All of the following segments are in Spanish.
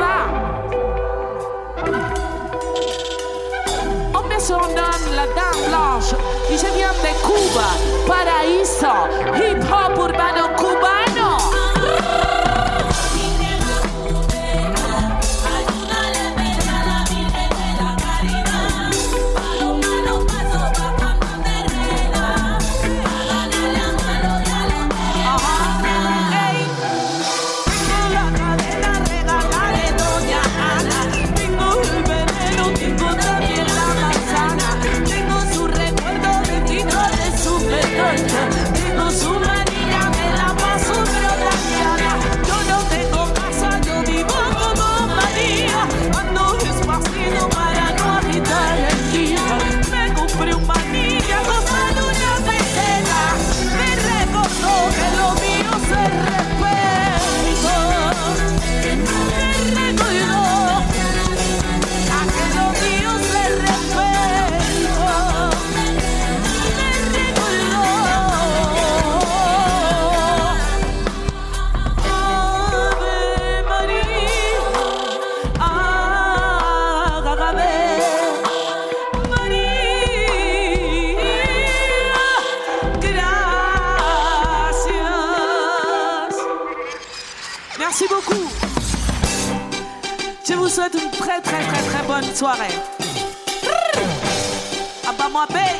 va. Empezó en la Dame Blanche y se de Cuba, paraíso, hip hop urbano. soirée. Ah bah moi belle.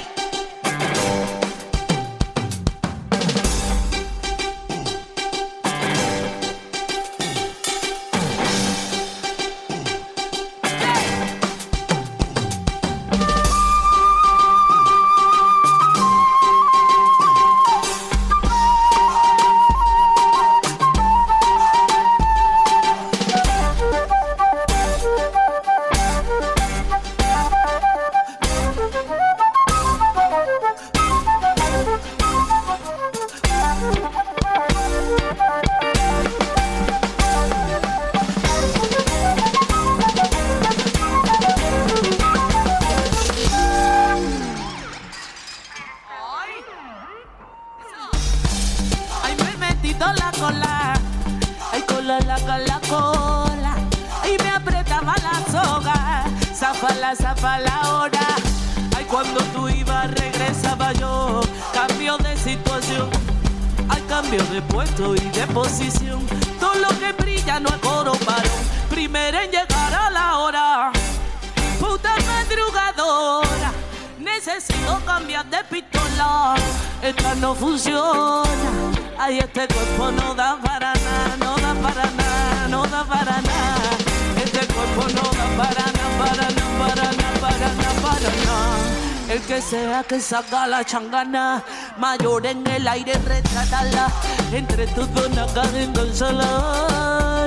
la changana, mayor en el aire retratala, entre todo naca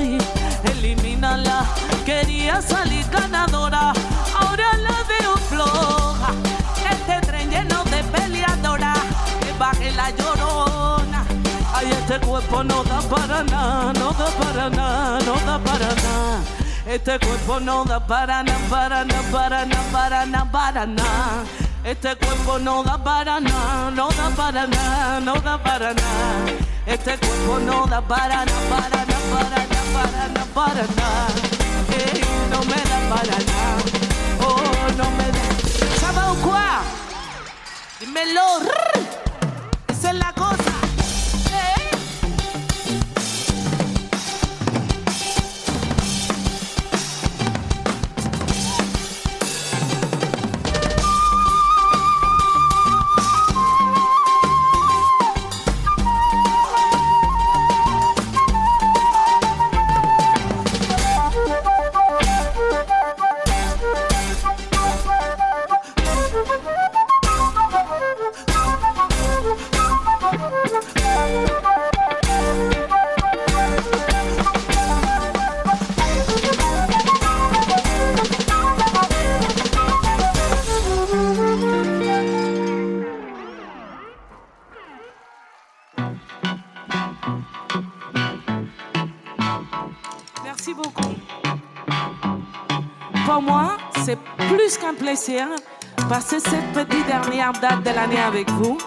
y elimínala, quería salir ganadora, ahora la veo floja, este tren lleno de peleadora, que baje la llorona, ay este cuerpo no da para nada, no da para nada, no da para nada. Este cuerpo no da para nada, para nada, para nada, para nada, para nada. Este cuerpo no da para nada, no da para nada, no da para nada. Este cuerpo no da para nada, para nada, para nada, para nada, para nada. No me da para nada, oh, no me da. ¿Sabes cuál? Dímelo, esa es la cosa. Plaisir passer cette petite dernière date de l'année avec vous.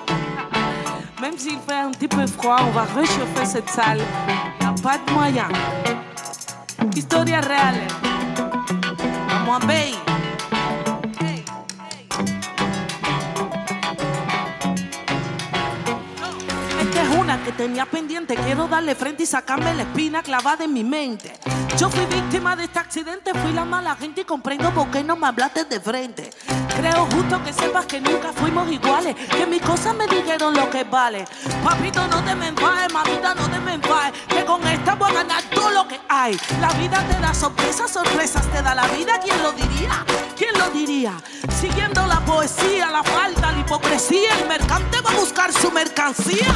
Même s'il fait un petit peu froid, on va réchauffer cette salle. Il n'y a pas de moyen. Historia real. Vamos a. tenía pendiente. Quiero darle frente y sacarme la espina clavada en mi mente. Yo fui víctima de este accidente, fui la mala gente y comprendo por qué no me hablaste de frente. Creo justo que sepas que nunca fuimos iguales, que mis cosas me dijeron lo que vale. Papito, no te me enfades, mamita, no te me enfades, que con esta voy a ganar todo lo que hay. La vida te da sorpresas, sorpresas te da la vida, ¿quién lo diría? ¿Quién lo diría? Siguiendo la poesía, la falta, la hipocresía, el mercante va a buscar su mercancía.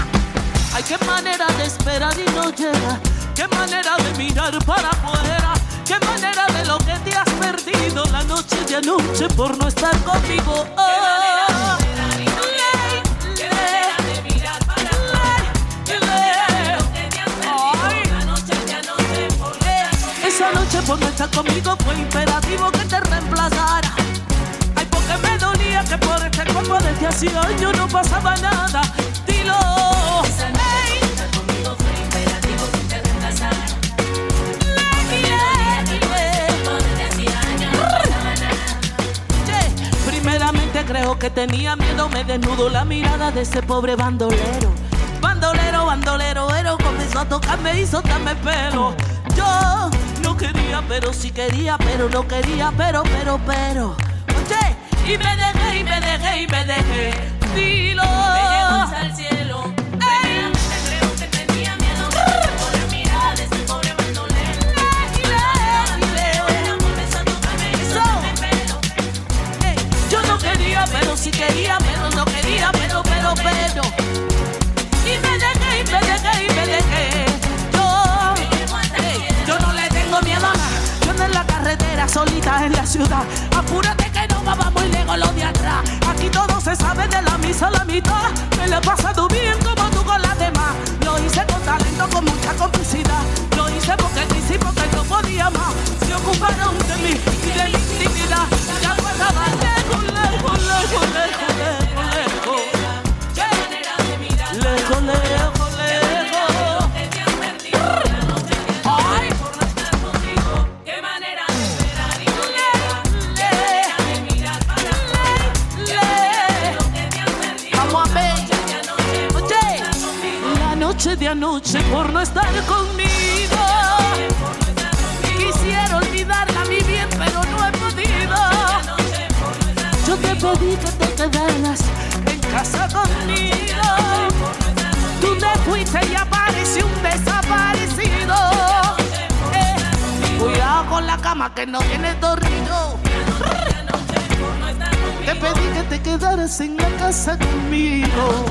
Ay, qué manera de esperar y no llega. Qué manera de mirar para afuera. Qué manera de lo que te has perdido la noche de anoche por no estar conmigo. Oh. Esa noche por no estar conmigo fue imperativo que te reemplazara. Ay, porque me dolía que por este cuerpo desde hacía años no pasaba nada. Dilo. Creo que tenía miedo, me desnudo la mirada de ese pobre bandolero. Bandolero, bandolero, ero comenzó a tocarme y soltarme pelo. Yo no quería, pero sí quería, pero no quería, pero, pero, pero. Oye, y me dejé, y me dejé, y me dejé. Dilo. Me quería, pero no quería, pero, pero, pero. Y me dejé, y me dejé, y me dejé. Yo, yo no le tengo miedo a nada. Yo ando en la carretera, solita en la ciudad. Apúrate que no va muy lejos lo de atrás. Aquí todo se sabe de la misa a la mitad. Me lo he pasado bien como tú con las demás. Lo hice con talento, con mucha que no tiene dormido. Te pedí que te quedaras en la casa conmigo.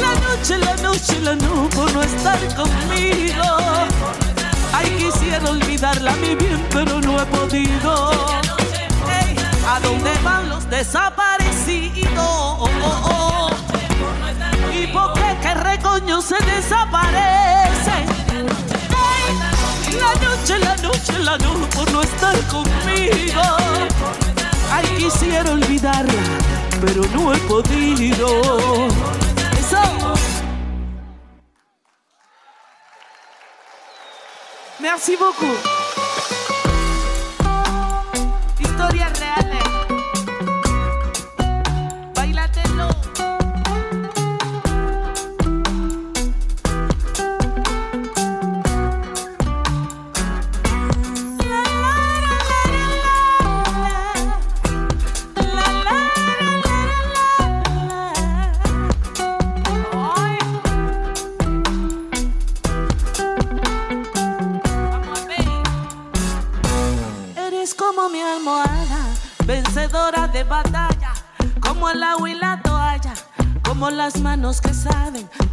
La noche, la noche, la noche por no estar conmigo. Ay, quisiera olvidarla mi bien, pero no he podido. ¿A dónde van los desaparecidos? ¿Y por qué que recoño se desaparece? La noche, la noche, la noche por no estar conmigo. Ay, quisiera olvidarla, pero no he podido. Eso. Merci beaucoup. Historia real.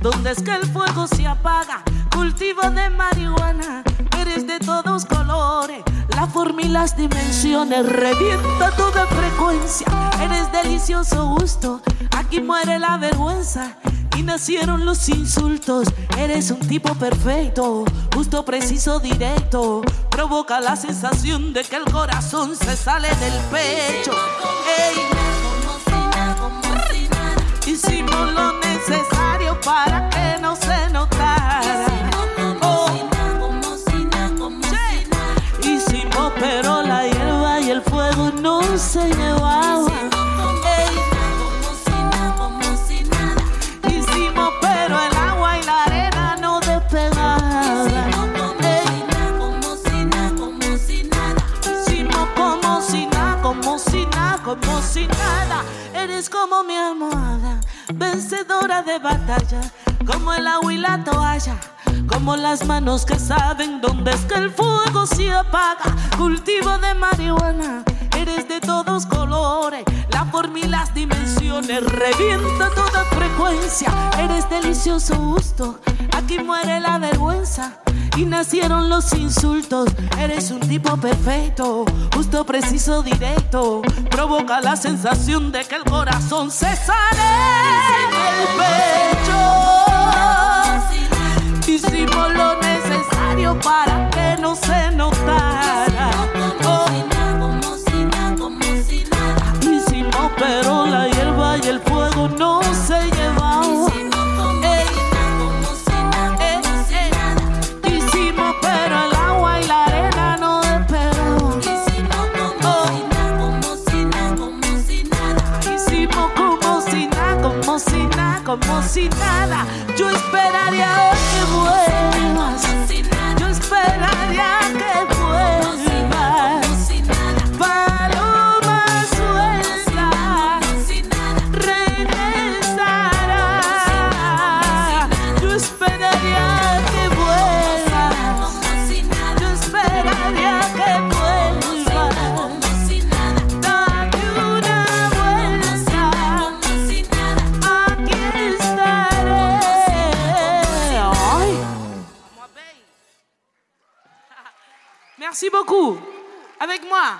Dónde es que el fuego se apaga. Cultivo de marihuana, eres de todos colores, la forma y las dimensiones, revienta toda frecuencia, eres delicioso gusto, aquí muere la vergüenza. y nacieron los insultos. Eres un tipo perfecto, justo, preciso, directo. Provoca la sensación de que el corazón se sale del pecho. Hicimos lo necesario para que no se notara. Oh. Hicimos, pero la hierba y el fuego no se llevaban. como si nada. Eres como mi almohada, vencedora de batalla, como el agua y la toalla. Como las manos que saben dónde es que el fuego se apaga. Cultivo de marihuana, eres de todos colores. La forma y las dimensiones revienta toda frecuencia. Eres delicioso gusto, aquí muere la vergüenza y nacieron los insultos. Eres un tipo perfecto, justo, preciso, directo. Provoca la sensación de que el corazón se sale del pecho. Hicimos lo necesario para que no se notara. Yo esperaría que vuelvas. Yo esperaría que Merci beaucoup. Avec moi.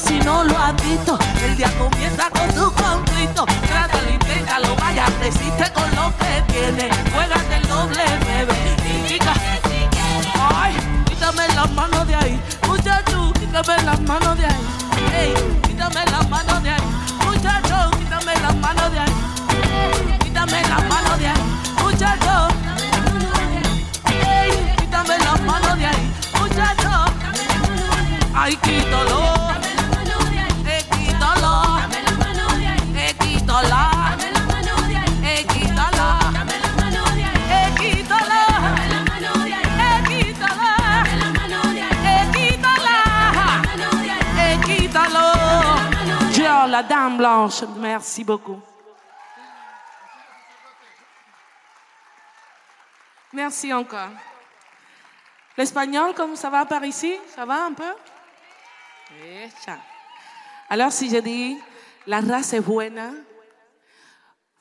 Si no lo has visto. El día comienza con tu conflicto. Trátalo, inténtalo, vaya, resiste con lo que tiene. Juégate el doble, bebé. Chica, ay, quítame las manos de ahí. Muchacho, quítame las manos de ahí. Ey, quítame las merci beaucoup. Merci encore. L'espagnol, comme ça va par ici? Ça va un peu? Echa. Alors, si je dis la raza es buena,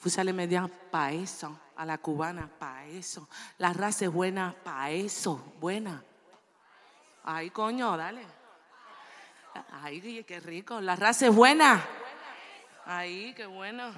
vous allez me dire pa eso, a la cubana, pa eso. La raza es buena, pa eso, buena. Ay, coño, dale. Ay, qué rico. La raza es buena. Ay, qué bueno.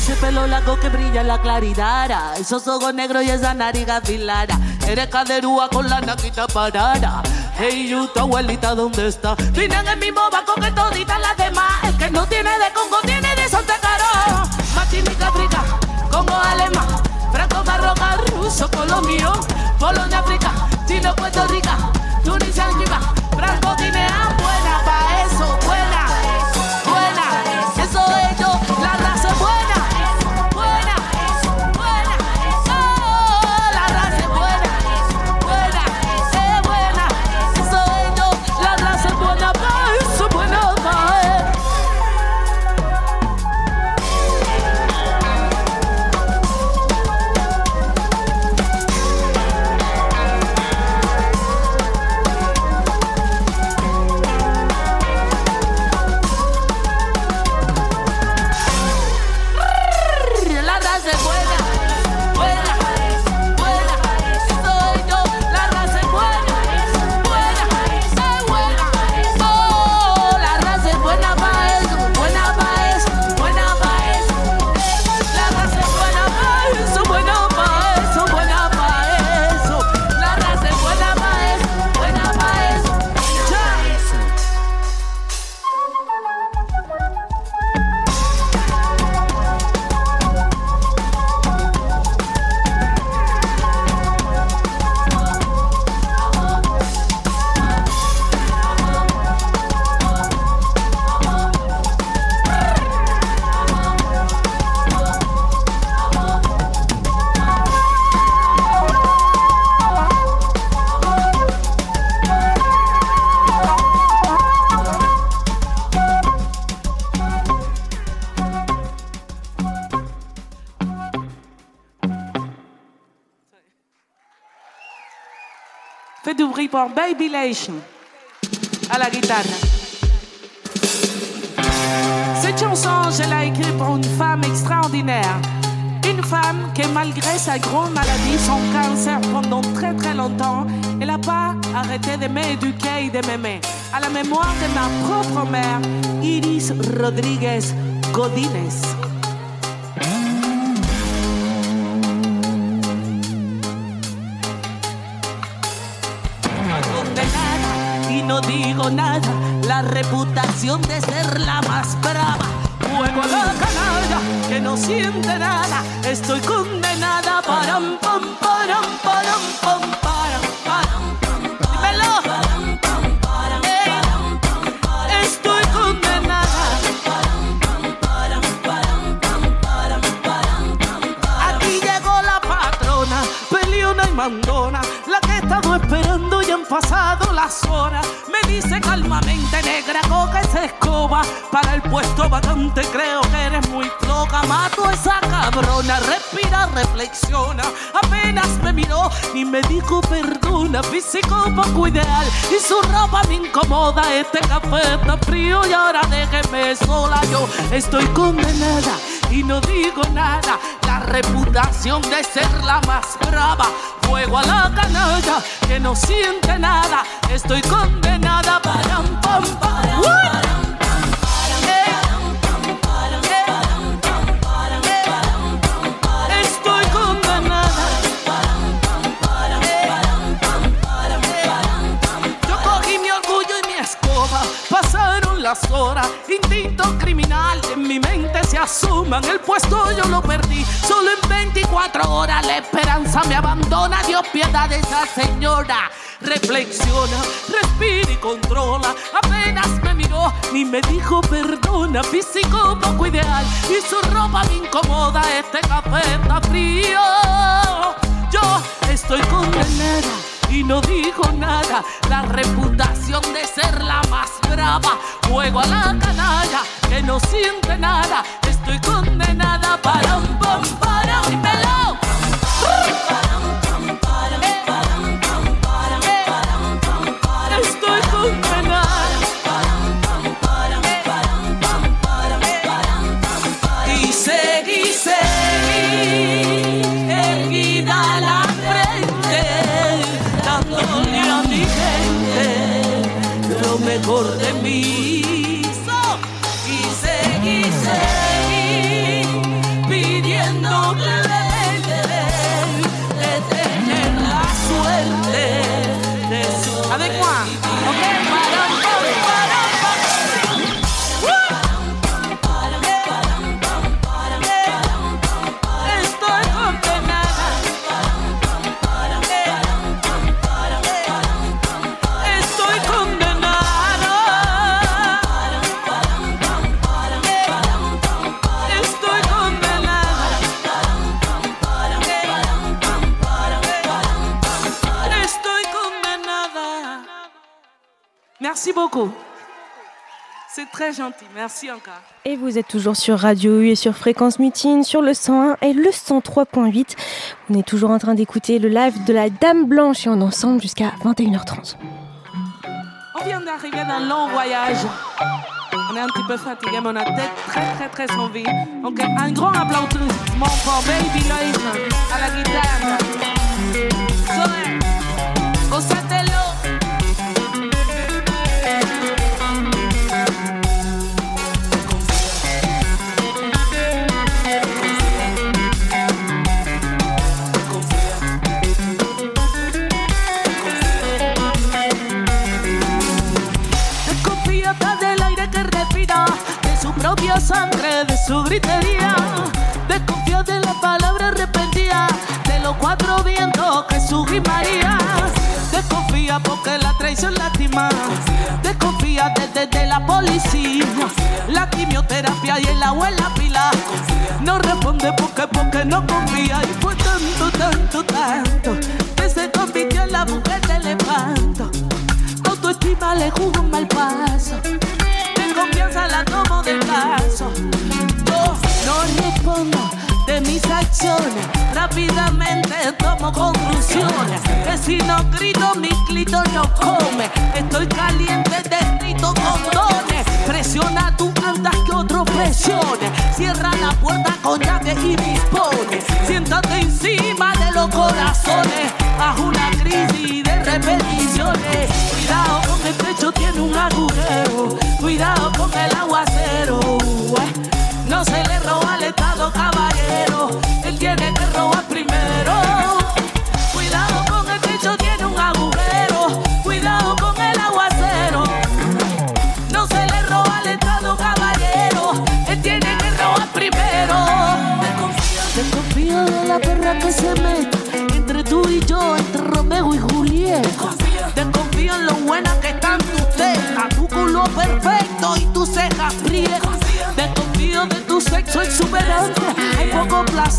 Ese pelo largo que brilla en la claridad. Esos ojos negros y esa nariz afilada. Eres caderúa con la naquita parada. Hey, you, abuelita, ¿dónde está? Vine en el mismo banco que toditas las demás. El que no tiene de Congo tiene de Santa Caro. Martinica, África, Congo, alemán. Franco, Marroca, ruso, colombiano, Polonia, África, Chile, Puerto Rico, Faites du bruit pour Baby Lation à la guitare. Cette chanson, je l'ai écrite pour une femme extraordinaire. Une femme qui, malgré sa grande maladie, son cancer pendant très très longtemps, elle n'a pas arrêté de m'éduquer et de m'aimer. À la mémoire de ma propre mère, Iris Rodriguez Godínez. Digo nada, la reputación de ser la más brava. Juego a la canalla que no siente nada, estoy condenada. Param, pam, param, param, pam, param, param. Dímelo. Estoy condenada. Aquí llegó la patrona, peleona y mandona, la que he estado esperando y han pasado las horas. Me dice calmamente, negra, coca esa escoba. Para el puesto vacante creo que eres muy floja. Mato a esa cabrona, respira, reflexiona. Apenas me miró y me dijo perdona. Físico poco ideal y su ropa me incomoda. Este café está frío y ahora déjeme sola. Yo estoy condenada y no digo nada. La reputación de ser la más brava. Fuego a la canalla que no siente nada. Estoy condenada para pam, pam. Las horas. Instinto criminal en mi mente se asuman. El puesto yo lo perdí. Solo en 24 horas la esperanza me abandona. Dios piedad de esa señora. Reflexiona, respira y controla. Apenas me miró ni me dijo perdona. Físico poco ideal y su ropa me incomoda. Este café está frío. Yo estoy condenada y no digo nada. La reputación de ser la más brava. Juego a la canalla que no siente nada. Estoy condenada para un pam para un melón. Merci beaucoup. C'est très gentil. Merci encore. Et vous êtes toujours sur Radio U et sur Fréquence Mutine, sur le 101 et le 103.8. On est toujours en train d'écouter le live de la Dame Blanche et on est ensemble jusqu'à 21h30. On vient d'arriver d'un long voyage. On est un petit peu fatigué, mais on a tête très très très envie. Donc un grand applaudissement pour Baby Loïs à la guitare. Gózatelo. Desconfíate sangre, de su gritería. Desconfía de la palabra arrepentida, de los cuatro vientos Jesús y María. Desconfía porque la traición lastima. Desconfía desde de la policía, la quimioterapia y el agua en la pila. No responde porque porque no confía y fue tanto, tanto, tanto que se convirtió en la mujer del espanto autoestima le jugó un mal paso. Confianza la tomo de caso. Yo no respondo de mis acciones. Rápidamente tomo conclusiones. Es Si no grito, mi clito no come. Estoy caliente de grito con dones. Presiona tú andas que otro presione. Cierra la puerta con llave y dispone. Siéntate encima de los corazones. Haz una crisis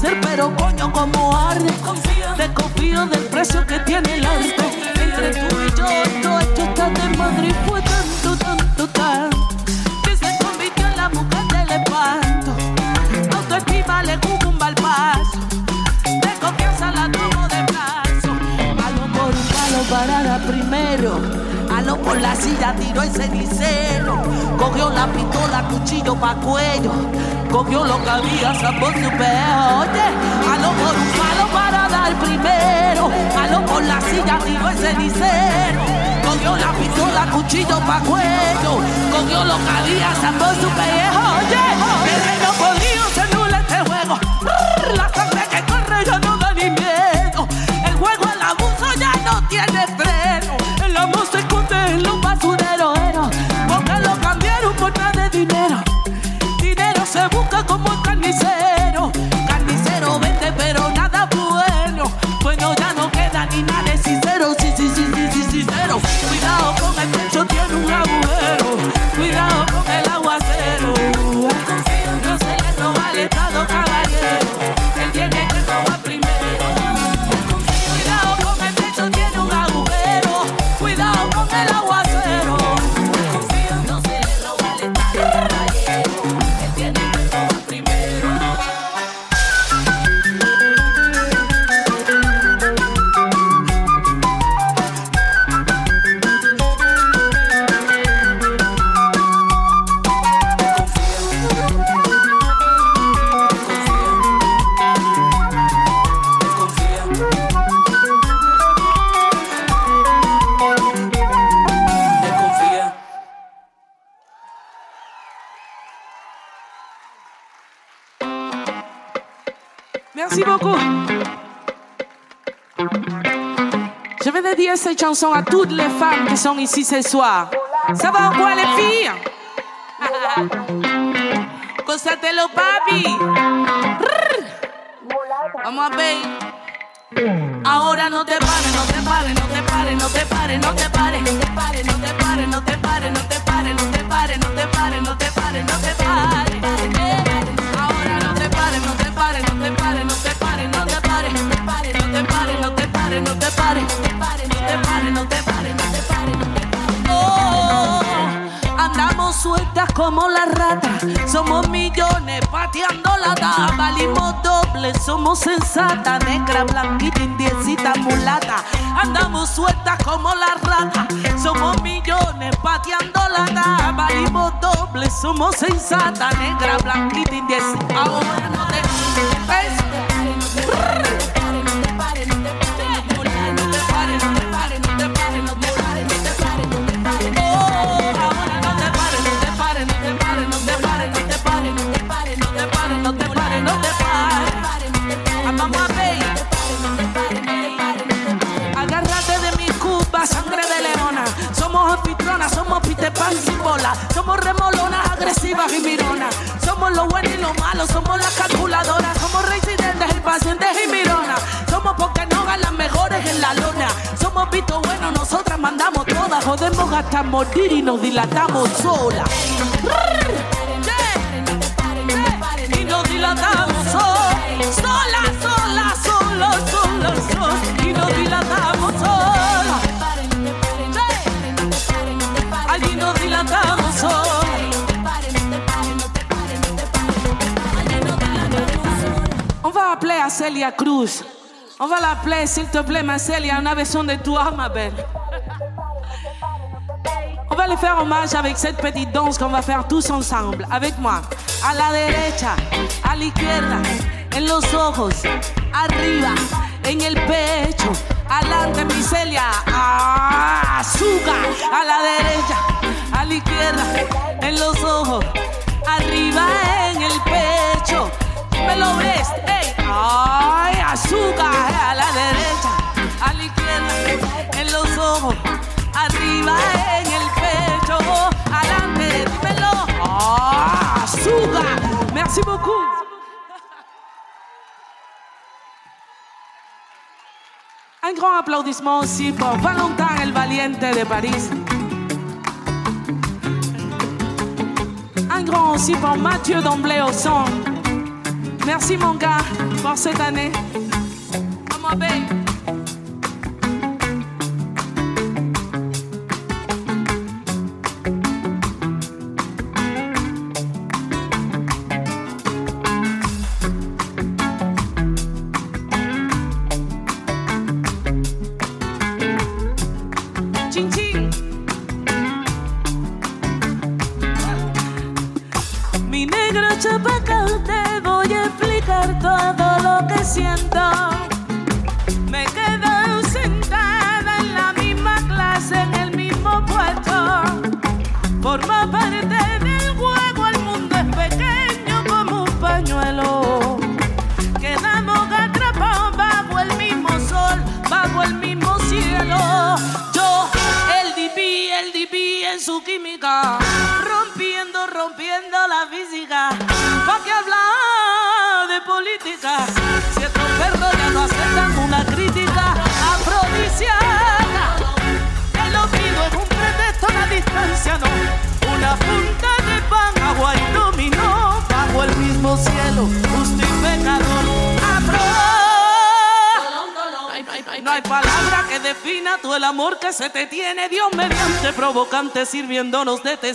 placer, pero coño como arde. Desconfío del precio que tiene el arte. Por la silla, tiró el cenicero. Cogió la pistola, cuchillo pa' cuello. Cogió lo que había, sacó su peo. Oye, alo por un palo para dar primero. Alo por la silla, tiró el cenicero. Cogió la pistola, cuchillo pa' cuello. Cogió lo que había, sacó su pellejo. Oye, el reino podrido se nula este juego. Chanson à toutes les femmes qui sont ici ce soir. Ça va en quoi les filles Constatelo papi. Vamos a ver. Ahora no te pares, no te pares, no te pares, no te pares, no te pares, como las ratas, somos millones pateando la dama, valimos doble, somos sensata, negra, blanquita, indiecita, mulata. Andamos sueltas como las ratas, somos millones pateando la dama, valimos doble, somos sensata, negra, blanquita, indiecita. Ahora no te ves. Hasta morir y nos dilatamos solas. Y nos dilatamos solas. Sola, sola, sola, sola, sola. Y nos dilatamos solas. Allí nos dilatamos solas. On va appeler à Celia Cruz. On va l'appeler, s'il te plaît, Marcel, il y a une version de toi, ma belle. Faire hommage avec cette petite danse qu'on va faire tous ensemble. Avec moi. A la derecha, a la izquierda, en los ojos, arriba, en el pecho. Adelante, mi Celia. Ah, azúcar. A la derecha, a la izquierda, en los ojos, arriba, en el pecho. Me lo ves, ey. Ay, azúcar. A la derecha, a la izquierda, en los ojos, Ah. Merci beaucoup. Un grand applaudissement aussi pour Valentin el Valiente de Paris. Un grand aussi pour Mathieu d'Emblée au son. Merci mon gars pour cette année.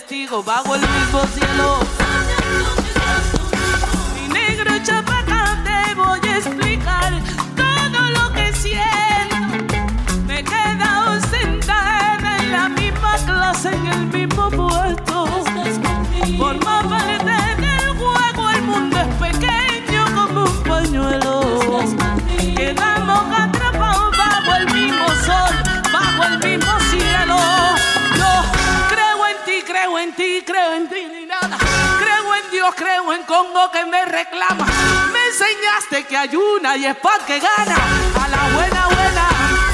Testigo bajo Creo en Congo que me reclama. Me enseñaste que hay una y es pa' que gana. A la buena, buena,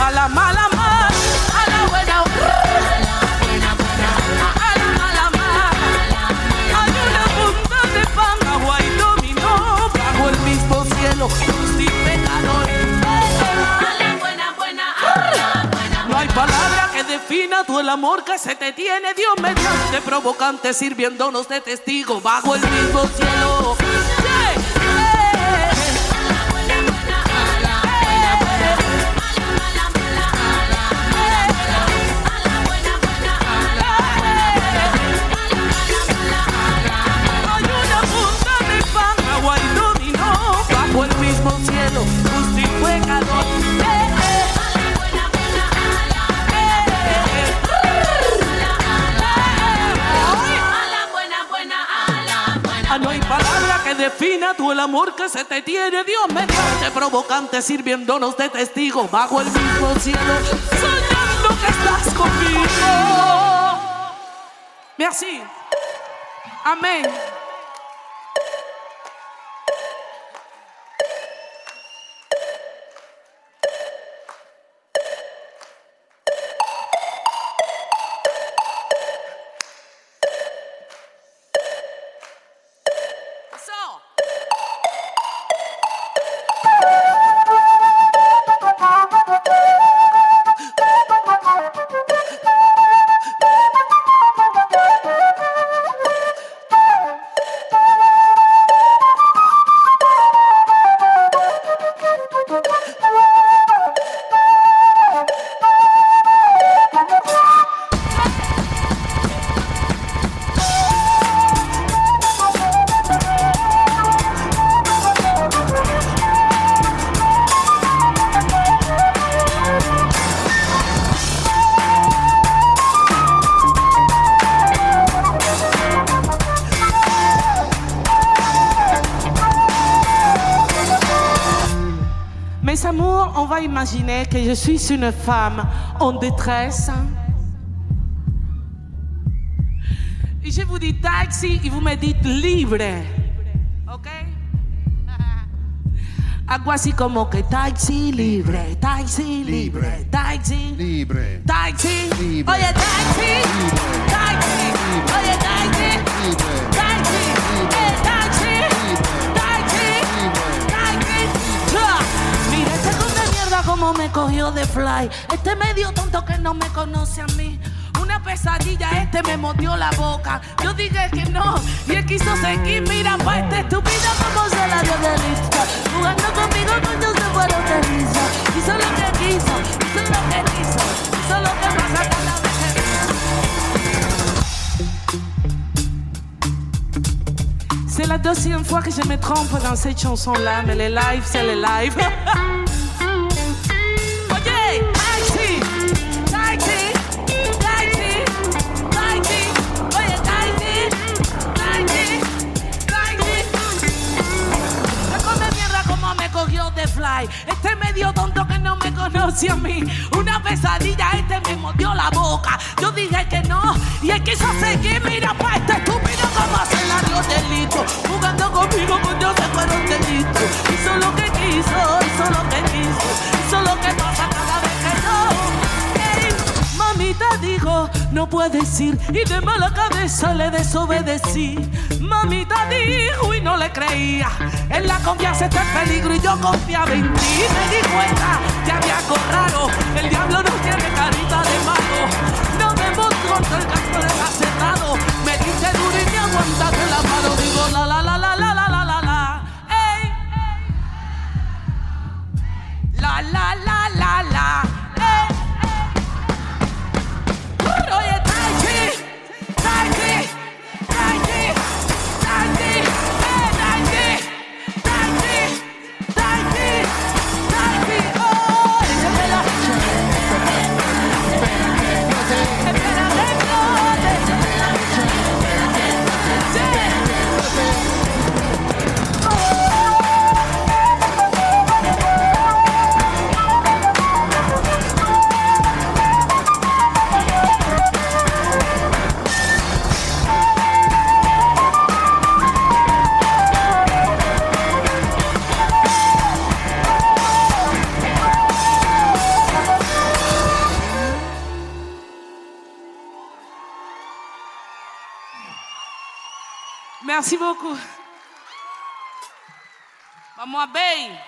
a la mala, mala. A la buena, a la defina tú el amor que se te tiene, Dios mediante provocante, sirviéndonos de testigo bajo el mismo cielo. Defina tú el amor que se te tiene, Dios mediante provocante, sirviéndonos de testigo bajo el mismo cielo, soñando que estás conmigo. Merci. Amén. Je suis une femme en détresse. Et je vous dis taxi et vous me dites libre. ¿Ok? Algo así como que taxi libre, taxi libre, taxi Libre. Taxi. Libre. Oye, taxi. Taxi. Oye, taxi. Libre. Como me cogió de fly. Este medio tonto que no me conoce a mí. Una pesadilla, este me mordió la boca. Yo dije que no, y él quiso seguir. Mira, pa' este estúpido como se la dio de lista. Jugando conmigo, coño, se fueron de risa. Hizo lo que quiso, hizo lo que quiso. Hizo lo que pasa cada vez que C'est la deuxième fois que je me trompe dans cette chanson-là, mais les lives, c'est les lives. me conoce a mí. Una pesadilla, este me mordió la boca. Yo dije que no, y él quiso seguir. Mira, pa' este estúpido como se la dio delito. Jugando conmigo, pues yo se fueron delito. Hizo lo que quiso, hizo lo que quiso. Hizo lo que pasa cada vez que no. Ey, Mamita dijo, no puedes ir y de mala cabeza le desobedecí. Mamita dijo y no le creía. En la confianza está el peligro y yo confiaba en ti. Me di cuenta que había raro. El diablo no tiene carita de mago. No me mostró el casco de cerrado. Me diste duro y me aguantaste la mano. Digo la la Merci beaucoup. Vamos a ver.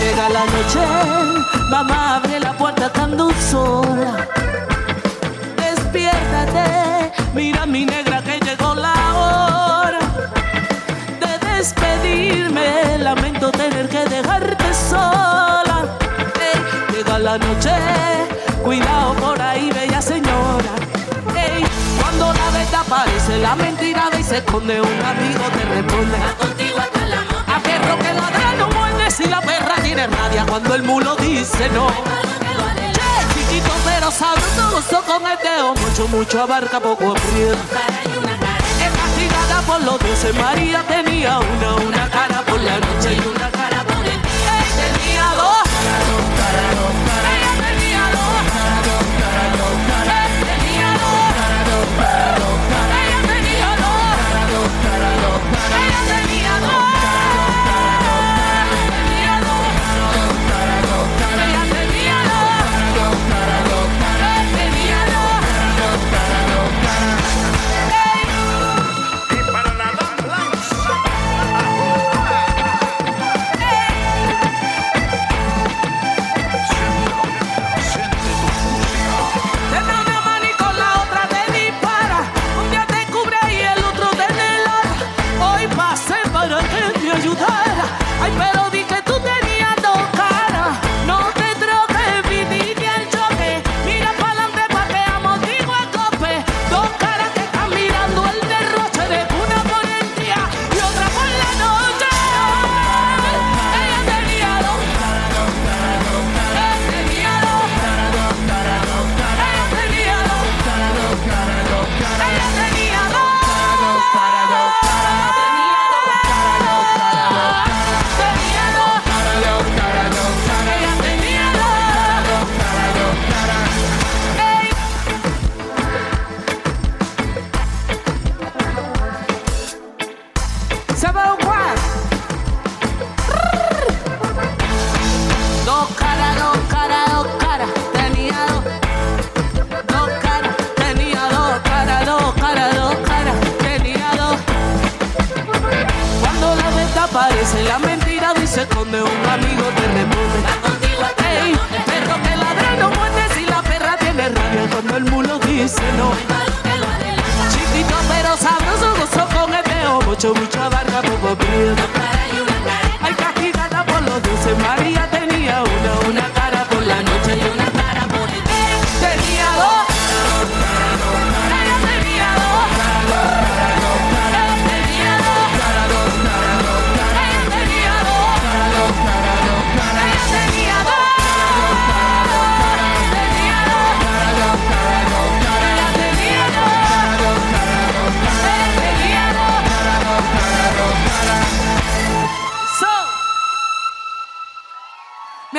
Llega la noche, mamá abre la puerta estando sola. Despiértate, mira mi negra Lamento tener que dejarte sola. Ey, llega la noche, cuidado por ahí, bella señora. Ey, cuando la verdad aparece, la mentira ve y se esconde. Un amigo te responde: contigo hasta la. A perro que ladra no muerde si la perra tiene rabia cuando el mulo dice no. Che, chiquito pero sabroso con el dedo, mucho, mucho abarca, poco aprieta. Por los dioses. María tenía una, una cara por la noche y una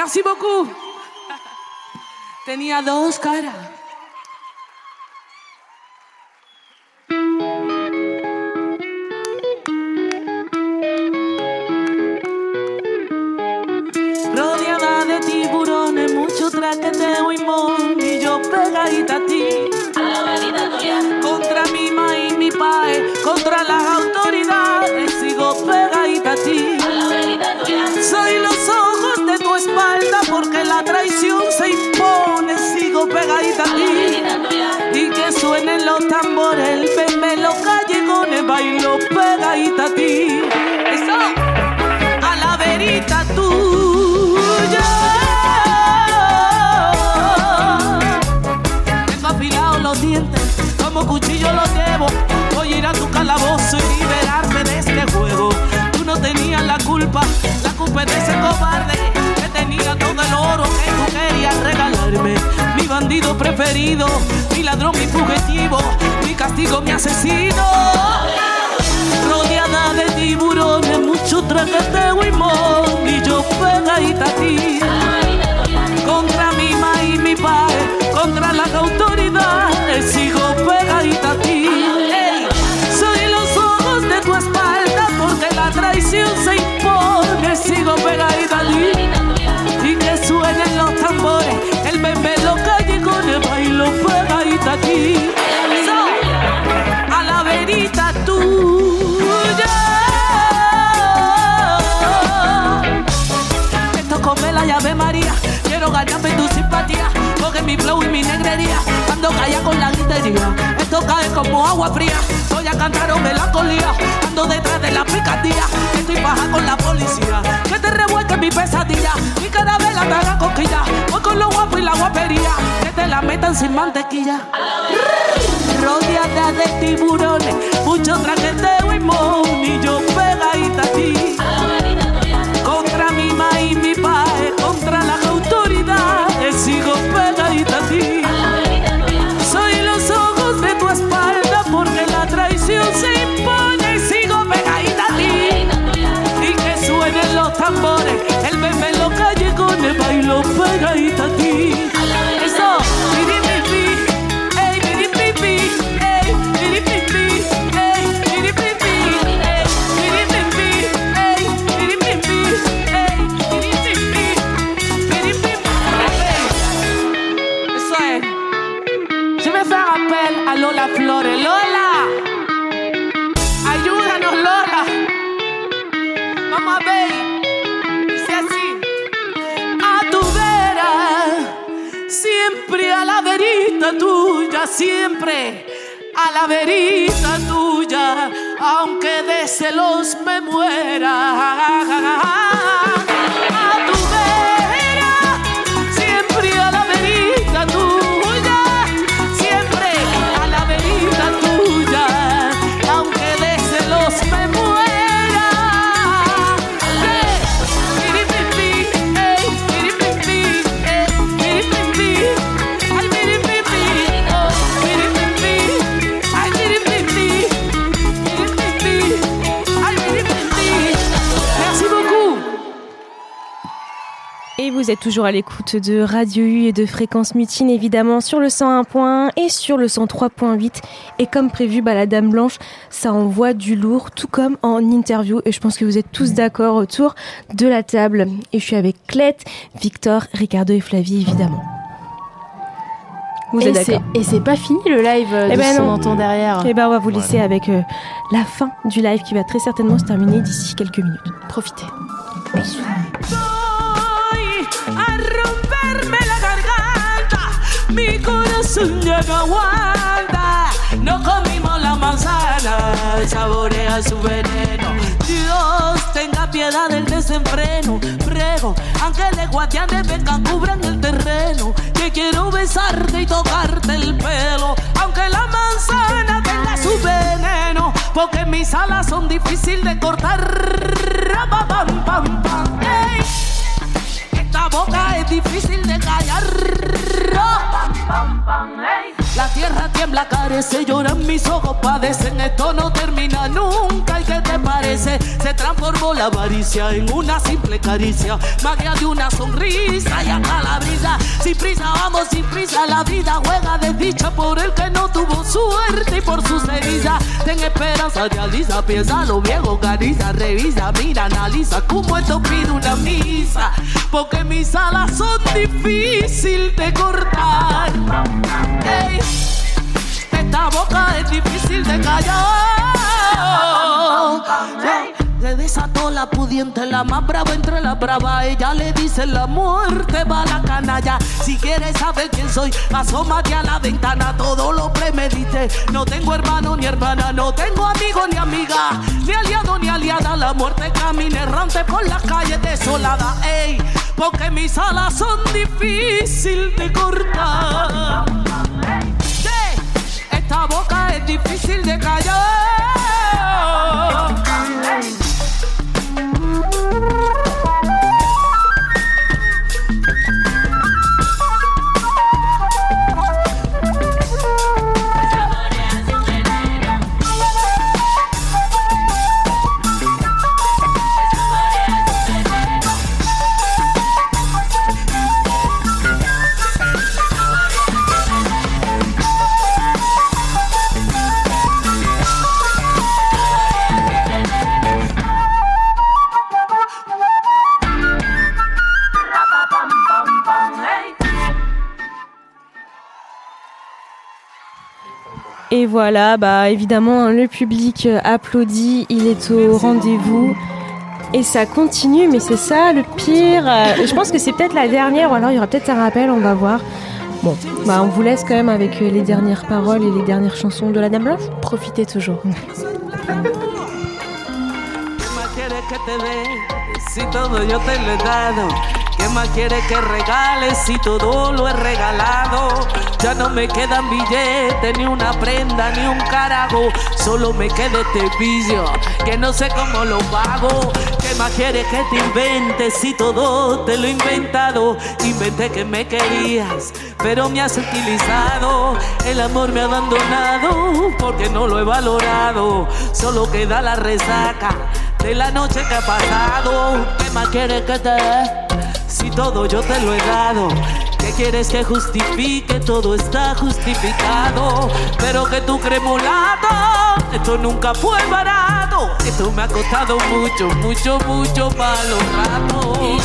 Merci beaucoup. Tenía dos caras. Ese cobarde que tenía todo el oro que tú querías regalarme. Mi bandido preferido, mi ladrón, mi fugitivo, mi castigo, mi asesino. Rodeada de tiburones, mucho traqueteo y mon, y yo pegadita a ti. Contra mi ma y mi padre, contra las autoridades, sigo pegadita a ti. Esto cae como agua fría. Voy a cantar o melancolía. Ando detrás de la picardía. Estoy baja con la policía. Que te revuelque mi pesadilla. Mi carabela te haga cosquilla. Voy con lo guapo y la guapería. Que te la metan sin mantequilla. Rodeada de tiburones. Mucho traqueteo y mon. Y yo pegadita a ti. Siempre a la verita tuya, aunque de celos me muera. Vous êtes toujours à l'écoute de Radio U et de Fréquence Mutine, évidemment, sur le 101.1 et sur le 103.8. Et comme prévu, bah, la Dame Blanche, ça envoie du lourd, tout comme en interview. Et je pense que vous êtes tous d'accord autour de la table. Et je suis avec Clette, Victor, Ricardo et Flavie, évidemment. Vous et êtes c'est- d'accord Et c'est pas fini le live euh, Eh de ben ce qu'on non. entend derrière. Eh ben, on va vous laisser avec euh, la fin du live qui va très certainement se terminer d'ici quelques minutes. Profitez. Voy no. No comimos la manzana, saborea su veneno. Dios tenga piedad del desenfreno, prego, ángeles guardianes vengan, cubran el terreno. Que quiero besarte y tocarte el pelo, aunque la manzana tenga su veneno, porque mis alas son difíciles de cortar. Pam, pam, pam, ey. Esta boca es difícil de callar. La tierra tiembla, carece, lloran mis ojos, padecen. Esto no termina nunca. ¿Y qué te parece? Se transformó la avaricia en una simple caricia. Magia de una sonrisa y acá la brisa. Sin prisa, vamos sin prisa. La vida juega de dicha por el que no tuvo suerte y por su ceniza. Ten esperanza, realiza, piensa lo viejo, organiza, revisa, mira, analiza. Como esto pide una Porque mis alas son difíciles de cortar. Ey, esta boca es difícil de callar. Desató la pudiente, la más brava entre la brava. Ella le dice la muerte va a la canalla. Si quieres saber quién soy, asómate a la ventana. Todo lo premedité. No tengo hermano ni hermana, no tengo amigo ni amiga, ni aliado ni aliada. La muerte camina errante por las calles desolada. Ey, porque mis alas son difíciles de cortar. Esta boca es difícil de callar. Et voilà, bah évidemment, le public euh, applaudit, il est au rendez-vous. Et ça continue, mais c'est ça le pire. Euh, Je pense que c'est peut-être la dernière, ou alors il y aura peut-être un rappel, on va voir. Bon, bah on vous laisse quand même avec euh, les dernières paroles et les dernières chansons de la Dame Blanche. Profitez toujours. ¿Qué más quieres que regales si todo lo he regalado? Ya no me quedan billetes, ni una prenda, ni un carajo. Solo me queda este vicio, que no sé cómo lo pago. ¿Qué más quieres que te inventes si todo te lo he inventado? Inventé que me querías, pero me has utilizado. El amor me ha abandonado porque no lo he valorado. Solo queda la resaca de la noche que ha pasado. ¿Qué más quieres que te? Si todo yo te lo he dado. ¿Qué quieres que justifique? Todo está justificado. Pero que tú crees mulato, esto nunca fue barato. Esto me ha costado mucho, mucho, mucho malos ratos.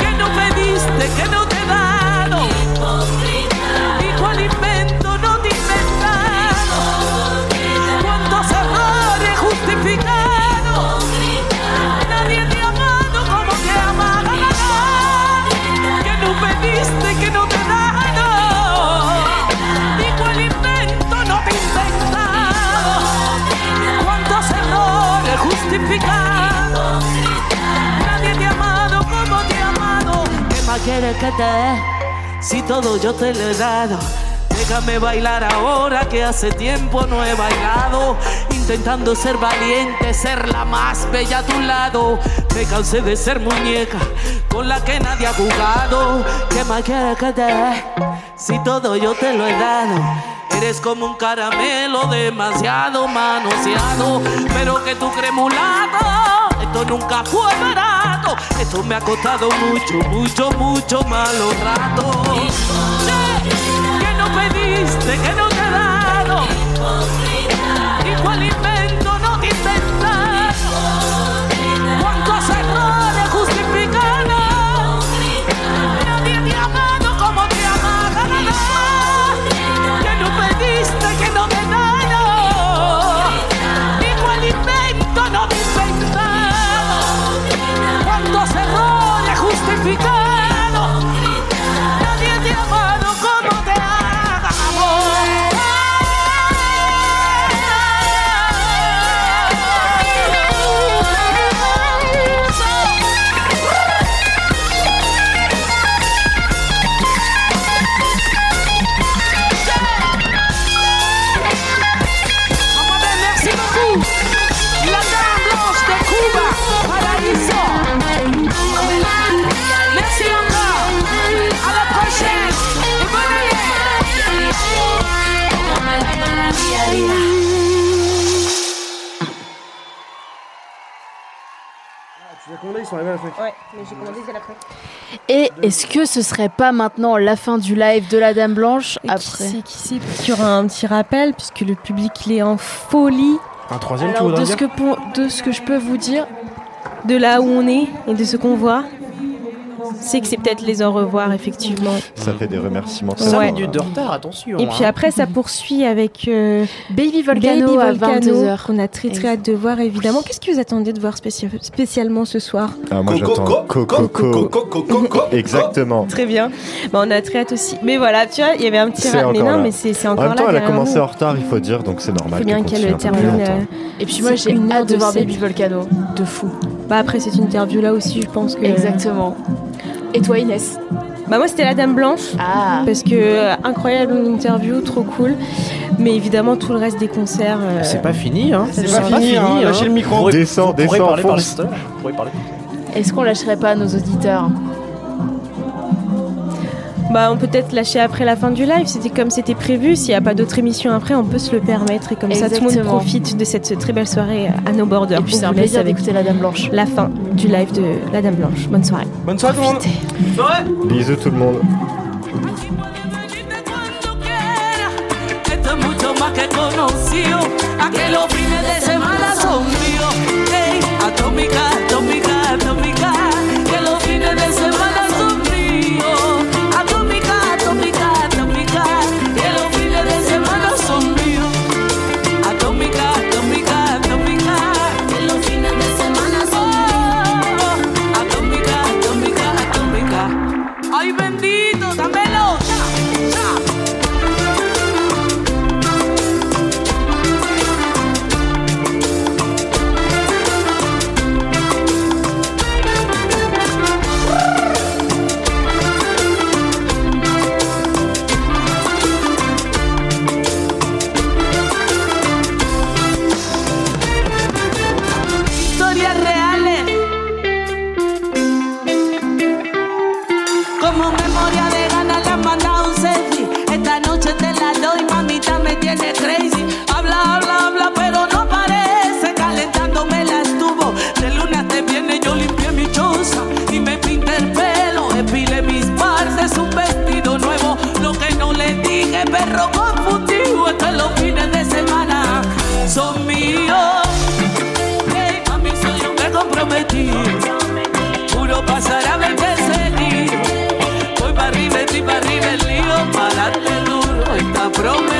Que no pediste, que no te quieres que te dé? Si todo yo te lo he dado. Déjame bailar ahora que hace tiempo no he bailado. Intentando ser valiente, ser la más bella a tu lado. Me cansé de ser muñeca con la que nadie ha jugado. ¿Qué más quieres que te dé? Si todo yo te lo he dado. Eres como un caramelo demasiado manoseado. Pero que tú crees mulato. Nunca fue barato. Esto me ha costado mucho, mucho, mucho malos ratos. Que no pediste, que no Ouais, mais j'ai commandé dès l'après. Et est-ce que ce serait pas maintenant la fin du live de la Dame Blanche Et Qui après sait, qui sait, peut-être qu'il y aura un petit rappel, puisque le public il est en folie Un troisième, Alors voudrais de ce, dire que pour- de ce que je peux vous dire, de là où on est et de ce qu'on voit. C'est que c'est peut-être les au revoir, effectivement. Ça fait des remerciements. Ouais. 5 minutes de retard, attention. Et puis hein. après, ça poursuit avec euh, Baby Volcano Baby à Volcano, 22h. qu'on a très très hâte de voir, évidemment. Qu'est-ce que vous attendez de voir spéci- spécialement ce soir? Ah, moi j'attends Coco. Exactement. Très bien. Bah, on a très hâte aussi. Mais voilà, tu vois, il y avait un petit... C'est ra- Mais encore non, là. mais c'est c'est En encore même temps, là elle a commencé en retard, il faut dire, donc c'est normal. faut bien qu'elle termine. euh, Et puis moi j'ai hâte de voir. Baby Volcano, de fou. Bah après cette interview là aussi, je pense que. Exactement. Et toi Inès Bah moi c'était la Dame Blanche. Ah Parce que euh, incroyable interview, trop cool. Mais évidemment tout le reste des concerts. euh, C'est pas fini, hein. C'est pas pas fini, fini, hein. hein. Lâchez le micro. Pourrez parler. Est-ce qu'on lâcherait pas nos auditeurs Bah on peut peut-être lâcher après la fin du live. C'était comme c'était prévu. S'il n'y a pas d'autres émissions après, on peut se le permettre et comme ça tout le monde profite de cette très belle soirée à nos borders. Et puis On c'est un plaisir d'écouter la Dame Blanche. la fin du live de la Dame Blanche. Bonne soirée. Bonne soirée tout le monde. Bisous tout le monde. pasará. Voy para arriba, estoy para arriba el lío, para darte duro.